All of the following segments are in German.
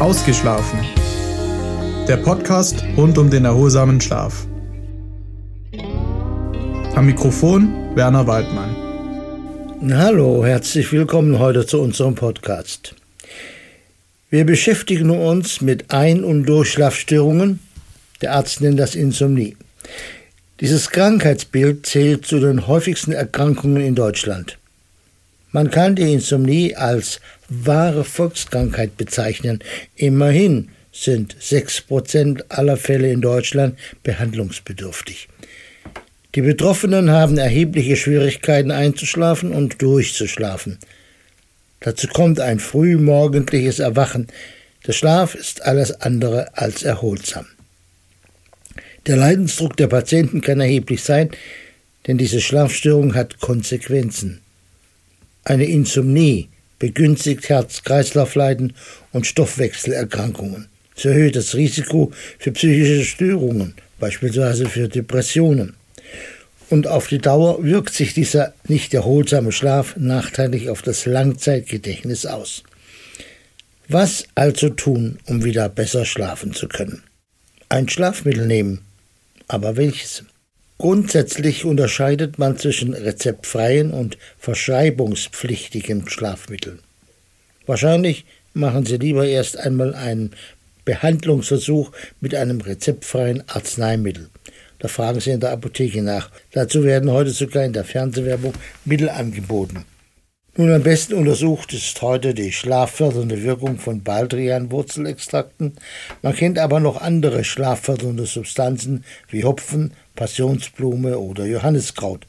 Ausgeschlafen. Der Podcast rund um den erholsamen Schlaf. Am Mikrofon Werner Waldmann. Hallo, herzlich willkommen heute zu unserem Podcast. Wir beschäftigen uns mit Ein- und Durchschlafstörungen. Der Arzt nennt das Insomnie. Dieses Krankheitsbild zählt zu den häufigsten Erkrankungen in Deutschland. Man kann die Insomnie als wahre Volkskrankheit bezeichnen. Immerhin sind 6% aller Fälle in Deutschland behandlungsbedürftig. Die Betroffenen haben erhebliche Schwierigkeiten einzuschlafen und durchzuschlafen. Dazu kommt ein frühmorgendliches Erwachen. Der Schlaf ist alles andere als erholsam. Der Leidensdruck der Patienten kann erheblich sein, denn diese Schlafstörung hat Konsequenzen. Eine Insomnie begünstigt Herz-Kreislauf-Leiden und Stoffwechselerkrankungen. Sie erhöht das Risiko für psychische Störungen, beispielsweise für Depressionen. Und auf die Dauer wirkt sich dieser nicht erholsame Schlaf nachteilig auf das Langzeitgedächtnis aus. Was also tun, um wieder besser schlafen zu können? Ein Schlafmittel nehmen. Aber welches? Grundsätzlich unterscheidet man zwischen rezeptfreien und verschreibungspflichtigen Schlafmitteln. Wahrscheinlich machen Sie lieber erst einmal einen Behandlungsversuch mit einem rezeptfreien Arzneimittel. Da fragen Sie in der Apotheke nach. Dazu werden heute sogar in der Fernsehwerbung Mittel angeboten. Nun am besten untersucht ist heute die schlaffördernde Wirkung von Baldrian-Wurzelextrakten. Man kennt aber noch andere schlaffördernde Substanzen wie Hopfen, Passionsblume oder Johanniskraut.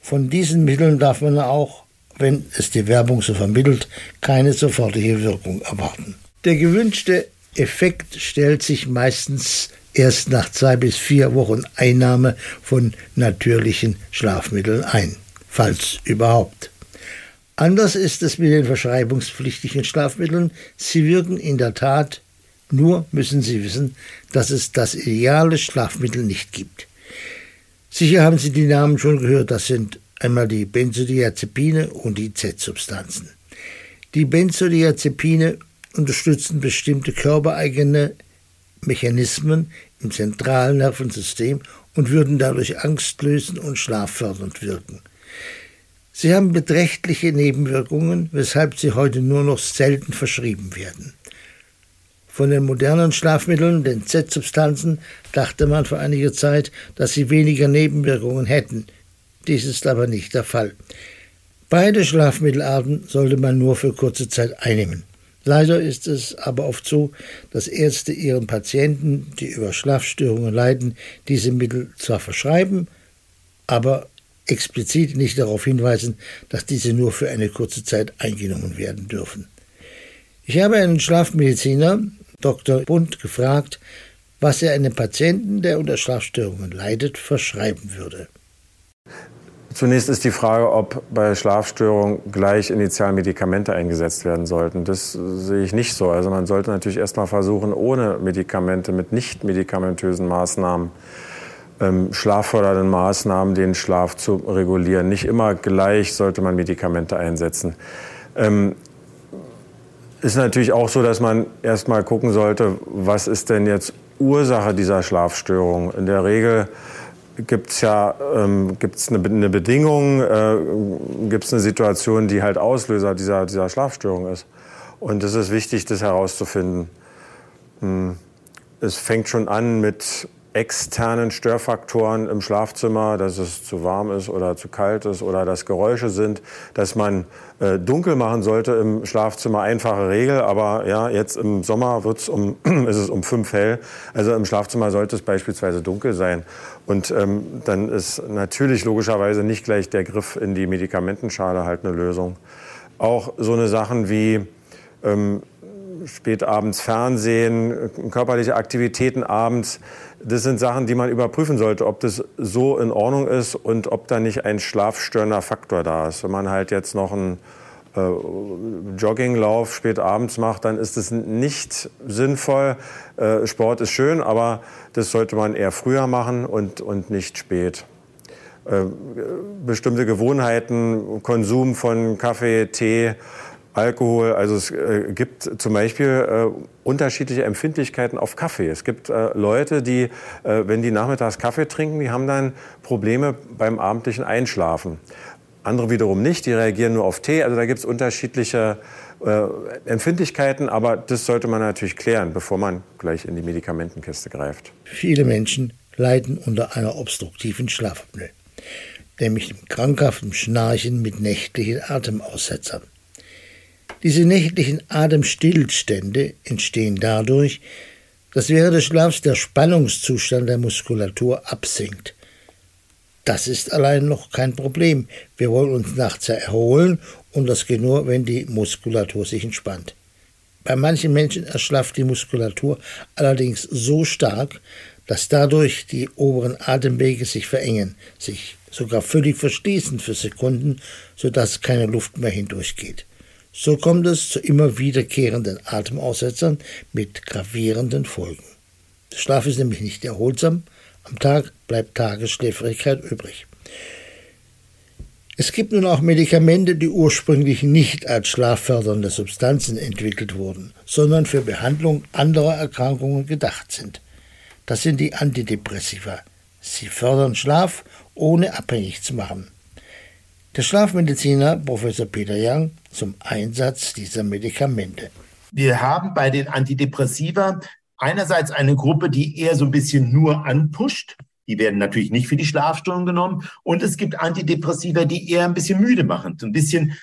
Von diesen Mitteln darf man auch, wenn es die Werbung so vermittelt, keine sofortige Wirkung erwarten. Der gewünschte Effekt stellt sich meistens erst nach zwei bis vier Wochen Einnahme von natürlichen Schlafmitteln ein, falls überhaupt. Anders ist es mit den verschreibungspflichtigen Schlafmitteln. Sie wirken in der Tat, nur müssen Sie wissen, dass es das ideale Schlafmittel nicht gibt. Sicher haben Sie die Namen schon gehört, das sind einmal die Benzodiazepine und die Z-Substanzen. Die Benzodiazepine unterstützen bestimmte körpereigene Mechanismen im zentralen Nervensystem und würden dadurch angstlösend und schlaffördernd wirken. Sie haben beträchtliche Nebenwirkungen, weshalb sie heute nur noch selten verschrieben werden. Von den modernen Schlafmitteln, den Z-Substanzen, dachte man vor einiger Zeit, dass sie weniger Nebenwirkungen hätten. Dies ist aber nicht der Fall. Beide Schlafmittelarten sollte man nur für kurze Zeit einnehmen. Leider ist es aber oft so, dass Ärzte ihren Patienten, die über Schlafstörungen leiden, diese Mittel zwar verschreiben, aber explizit nicht darauf hinweisen, dass diese nur für eine kurze Zeit eingenommen werden dürfen. Ich habe einen Schlafmediziner, Dr. Bund gefragt, was er einem Patienten, der unter Schlafstörungen leidet, verschreiben würde. Zunächst ist die Frage, ob bei Schlafstörungen gleich initial Medikamente eingesetzt werden sollten. Das sehe ich nicht so. Also man sollte natürlich erst mal versuchen, ohne Medikamente, mit nicht medikamentösen Maßnahmen, ähm, schlaffördernden Maßnahmen den Schlaf zu regulieren. Nicht immer gleich sollte man Medikamente einsetzen. Ähm, ist natürlich auch so, dass man erstmal gucken sollte, was ist denn jetzt Ursache dieser Schlafstörung. In der Regel gibt es ja ähm, gibt's eine, eine Bedingung, äh, gibt es eine Situation, die halt Auslöser dieser, dieser Schlafstörung ist. Und es ist wichtig, das herauszufinden. Hm. Es fängt schon an mit externen Störfaktoren im Schlafzimmer, dass es zu warm ist oder zu kalt ist oder dass Geräusche sind, dass man äh, dunkel machen sollte im Schlafzimmer. Einfache Regel, aber ja, jetzt im Sommer wird's um, ist es um fünf hell. Also im Schlafzimmer sollte es beispielsweise dunkel sein. Und ähm, dann ist natürlich logischerweise nicht gleich der Griff in die Medikamentenschale halt eine Lösung. Auch so eine Sachen wie ähm, spät abends Fernsehen, körperliche Aktivitäten abends, das sind Sachen, die man überprüfen sollte, ob das so in Ordnung ist und ob da nicht ein schlafstörender Faktor da ist. Wenn man halt jetzt noch einen äh, Jogginglauf spät abends macht, dann ist es nicht sinnvoll. Äh, Sport ist schön, aber das sollte man eher früher machen und, und nicht spät. Äh, bestimmte Gewohnheiten, Konsum von Kaffee, Tee, Alkohol. Also es äh, gibt zum Beispiel äh, unterschiedliche Empfindlichkeiten auf Kaffee. Es gibt äh, Leute, die, äh, wenn die nachmittags Kaffee trinken, die haben dann Probleme beim abendlichen Einschlafen. Andere wiederum nicht, die reagieren nur auf Tee. Also da gibt es unterschiedliche äh, Empfindlichkeiten, aber das sollte man natürlich klären, bevor man gleich in die Medikamentenkiste greift. Viele Menschen leiden unter einer obstruktiven Schlafapnoe, nämlich dem krankhaften Schnarchen mit nächtlichen Atemaussetzern. Diese nächtlichen Atemstillstände entstehen dadurch, dass während des Schlafs der Spannungszustand der Muskulatur absinkt. Das ist allein noch kein Problem. Wir wollen uns nachts erholen und das geht nur, wenn die Muskulatur sich entspannt. Bei manchen Menschen erschlafft die Muskulatur allerdings so stark, dass dadurch die oberen Atemwege sich verengen, sich sogar völlig verschließen für Sekunden, sodass keine Luft mehr hindurchgeht. So kommt es zu immer wiederkehrenden Atemaussetzern mit gravierenden Folgen. Der Schlaf ist nämlich nicht erholsam, am Tag bleibt Tagesschläfrigkeit übrig. Es gibt nun auch Medikamente, die ursprünglich nicht als schlaffördernde Substanzen entwickelt wurden, sondern für Behandlung anderer Erkrankungen gedacht sind. Das sind die Antidepressiva. Sie fördern Schlaf, ohne abhängig zu machen. Der Schlafmediziner Professor Peter Young zum Einsatz dieser Medikamente. Wir haben bei den Antidepressiva einerseits eine Gruppe, die eher so ein bisschen nur anpusht. Die werden natürlich nicht für die Schlafstörung genommen. Und es gibt Antidepressiva, die eher ein bisschen müde machen, so ein bisschen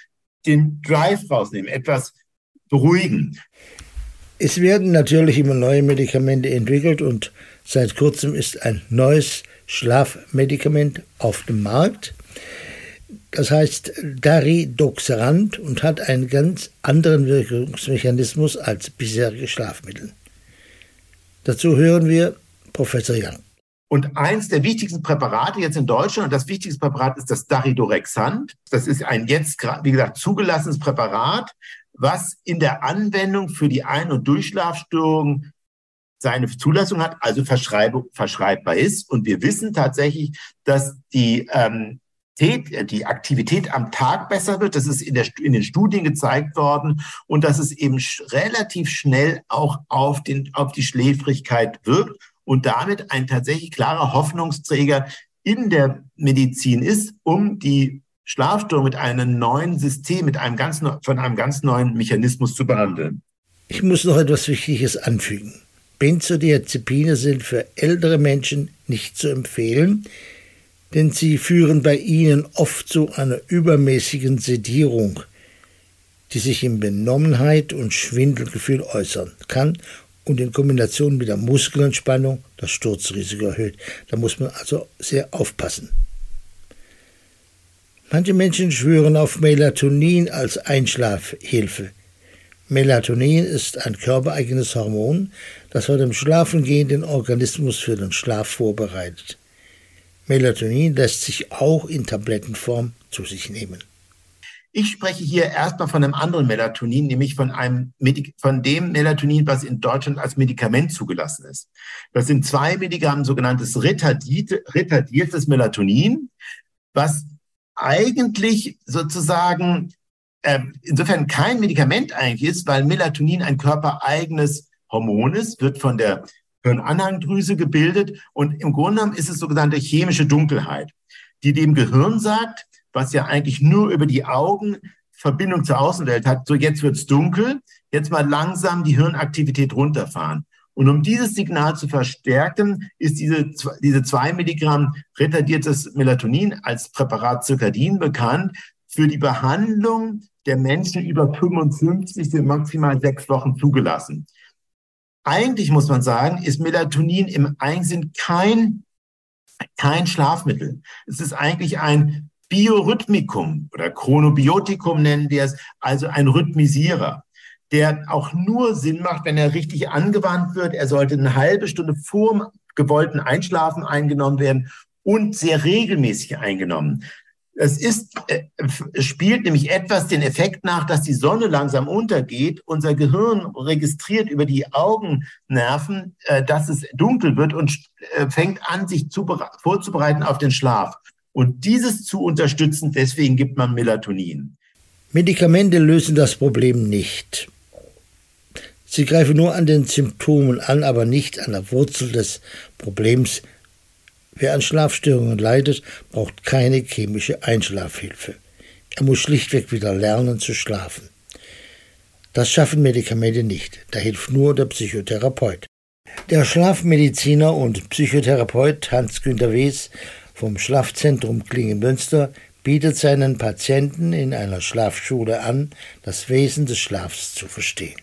den Drive rausnehmen, etwas beruhigen. Es werden natürlich immer neue Medikamente entwickelt und seit kurzem ist ein neues Schlafmedikament auf dem Markt. Das heißt Daridoxarant und hat einen ganz anderen Wirkungsmechanismus als bisherige Schlafmittel. Dazu hören wir Professor Young. Und eins der wichtigsten Präparate jetzt in Deutschland, und das wichtigste Präparat ist das Daridorexant. Das ist ein jetzt, wie gesagt, zugelassenes Präparat, was in der Anwendung für die Ein- und Durchschlafstörung seine Zulassung hat, also verschreibbar ist. Und wir wissen tatsächlich, dass die ähm, äh, die Aktivität am Tag besser wird. Das ist in, der, in den Studien gezeigt worden und dass es eben relativ schnell auch auf, den, auf die Schläfrigkeit wirkt und damit ein tatsächlich klarer Hoffnungsträger in der Medizin ist, um die Schlafstörung mit einem neuen System, mit einem ganz, von einem ganz neuen Mechanismus zu behandeln. Ich muss noch etwas Wichtiges anfügen. Benzodiazepine sind für ältere Menschen nicht zu empfehlen, denn sie führen bei ihnen oft zu einer übermäßigen Sedierung, die sich in Benommenheit und Schwindelgefühl äußern kann und in Kombination mit der Muskelentspannung das Sturzrisiko erhöht. Da muss man also sehr aufpassen. Manche Menschen schwören auf Melatonin als Einschlafhilfe. Melatonin ist ein körpereigenes Hormon, das vor dem Schlafengehen den Organismus für den Schlaf vorbereitet. Melatonin lässt sich auch in Tablettenform zu sich nehmen. Ich spreche hier erstmal von einem anderen Melatonin, nämlich von einem von dem Melatonin, was in Deutschland als Medikament zugelassen ist. Das sind zwei Milligramm sogenanntes retardiertes Melatonin, was eigentlich sozusagen äh, insofern kein Medikament eigentlich ist, weil Melatonin ein körpereigenes Hormon ist, wird von der Hirnanhangdrüse gebildet und im Grunde genommen ist es sogenannte chemische Dunkelheit, die dem Gehirn sagt, was ja eigentlich nur über die Augen Verbindung zur Außenwelt hat, so jetzt wird's dunkel, jetzt mal langsam die Hirnaktivität runterfahren. Und um dieses Signal zu verstärken, ist diese, diese zwei Milligramm retardiertes Melatonin als Präparat Circadin bekannt für die Behandlung der Menschen über 55 sind maximal sechs Wochen zugelassen. Eigentlich muss man sagen, ist Melatonin im Einsinn kein, kein Schlafmittel. Es ist eigentlich ein Biorhythmikum oder Chronobiotikum nennen wir es, also ein Rhythmisierer, der auch nur Sinn macht, wenn er richtig angewandt wird. Er sollte eine halbe Stunde vor dem gewollten Einschlafen eingenommen werden und sehr regelmäßig eingenommen. Es ist, äh, spielt nämlich etwas den Effekt nach, dass die Sonne langsam untergeht. Unser Gehirn registriert über die Augennerven, äh, dass es dunkel wird und äh, fängt an, sich zu, vorzubereiten auf den Schlaf. Und dieses zu unterstützen, deswegen gibt man Melatonin. Medikamente lösen das Problem nicht. Sie greifen nur an den Symptomen an, aber nicht an der Wurzel des Problems. Wer an Schlafstörungen leidet, braucht keine chemische Einschlafhilfe. Er muss schlichtweg wieder lernen zu schlafen. Das schaffen Medikamente nicht. Da hilft nur der Psychotherapeut. Der Schlafmediziner und Psychotherapeut Hans-Günter Wes vom Schlafzentrum Klingemünster bietet seinen Patienten in einer Schlafschule an, das Wesen des Schlafs zu verstehen.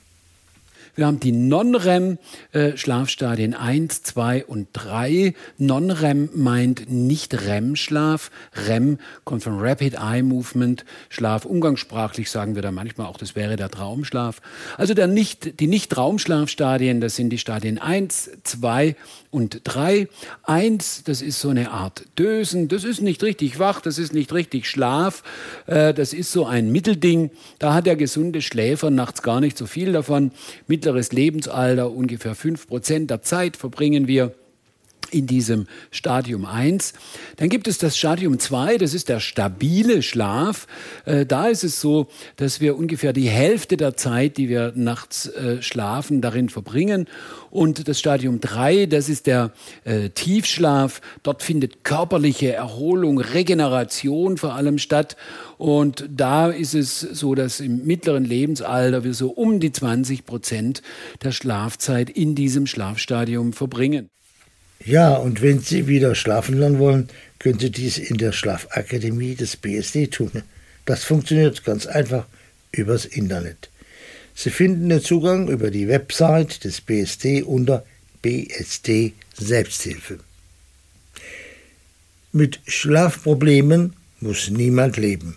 Wir haben die Non-REM-Schlafstadien 1, 2 und 3. Non-REM meint nicht REM-Schlaf. REM kommt von Rapid Eye Movement Schlaf. Umgangssprachlich sagen wir da manchmal auch, das wäre der Traumschlaf. Also der nicht, die Nicht-Traumschlafstadien, das sind die Stadien 1, 2 und 3. 1, das ist so eine Art Dösen. Das ist nicht richtig wach, das ist nicht richtig Schlaf. Äh, das ist so ein Mittelding. Da hat der gesunde Schläfer nachts gar nicht so viel davon. Mit mittleres Lebensalter, ungefähr 5% der Zeit verbringen wir in diesem Stadium 1. Dann gibt es das Stadium 2, das ist der stabile Schlaf. Äh, da ist es so, dass wir ungefähr die Hälfte der Zeit, die wir nachts äh, schlafen, darin verbringen. Und das Stadium 3, das ist der äh, Tiefschlaf. Dort findet körperliche Erholung, Regeneration vor allem statt. Und da ist es so, dass im mittleren Lebensalter wir so um die 20 Prozent der Schlafzeit in diesem Schlafstadium verbringen. Ja, und wenn Sie wieder schlafen lernen wollen, können Sie dies in der Schlafakademie des BSD tun. Das funktioniert ganz einfach übers Internet. Sie finden den Zugang über die Website des BSD unter BSD Selbsthilfe. Mit Schlafproblemen muss niemand leben.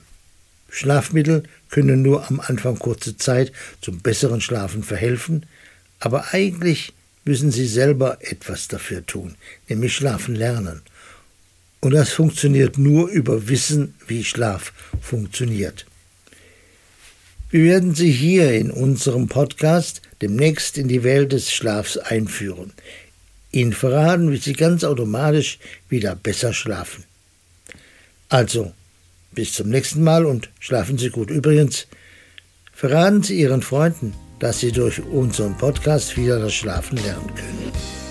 Schlafmittel können nur am Anfang kurze Zeit zum besseren Schlafen verhelfen, aber eigentlich müssen sie selber etwas dafür tun, nämlich schlafen lernen. Und das funktioniert nur über Wissen, wie Schlaf funktioniert. Wir werden Sie hier in unserem Podcast demnächst in die Welt des Schlafs einführen. Ihnen verraten, wie Sie ganz automatisch wieder besser schlafen. Also, bis zum nächsten Mal und schlafen Sie gut. Übrigens, verraten Sie Ihren Freunden, dass Sie durch unseren Podcast wieder das Schlafen lernen können.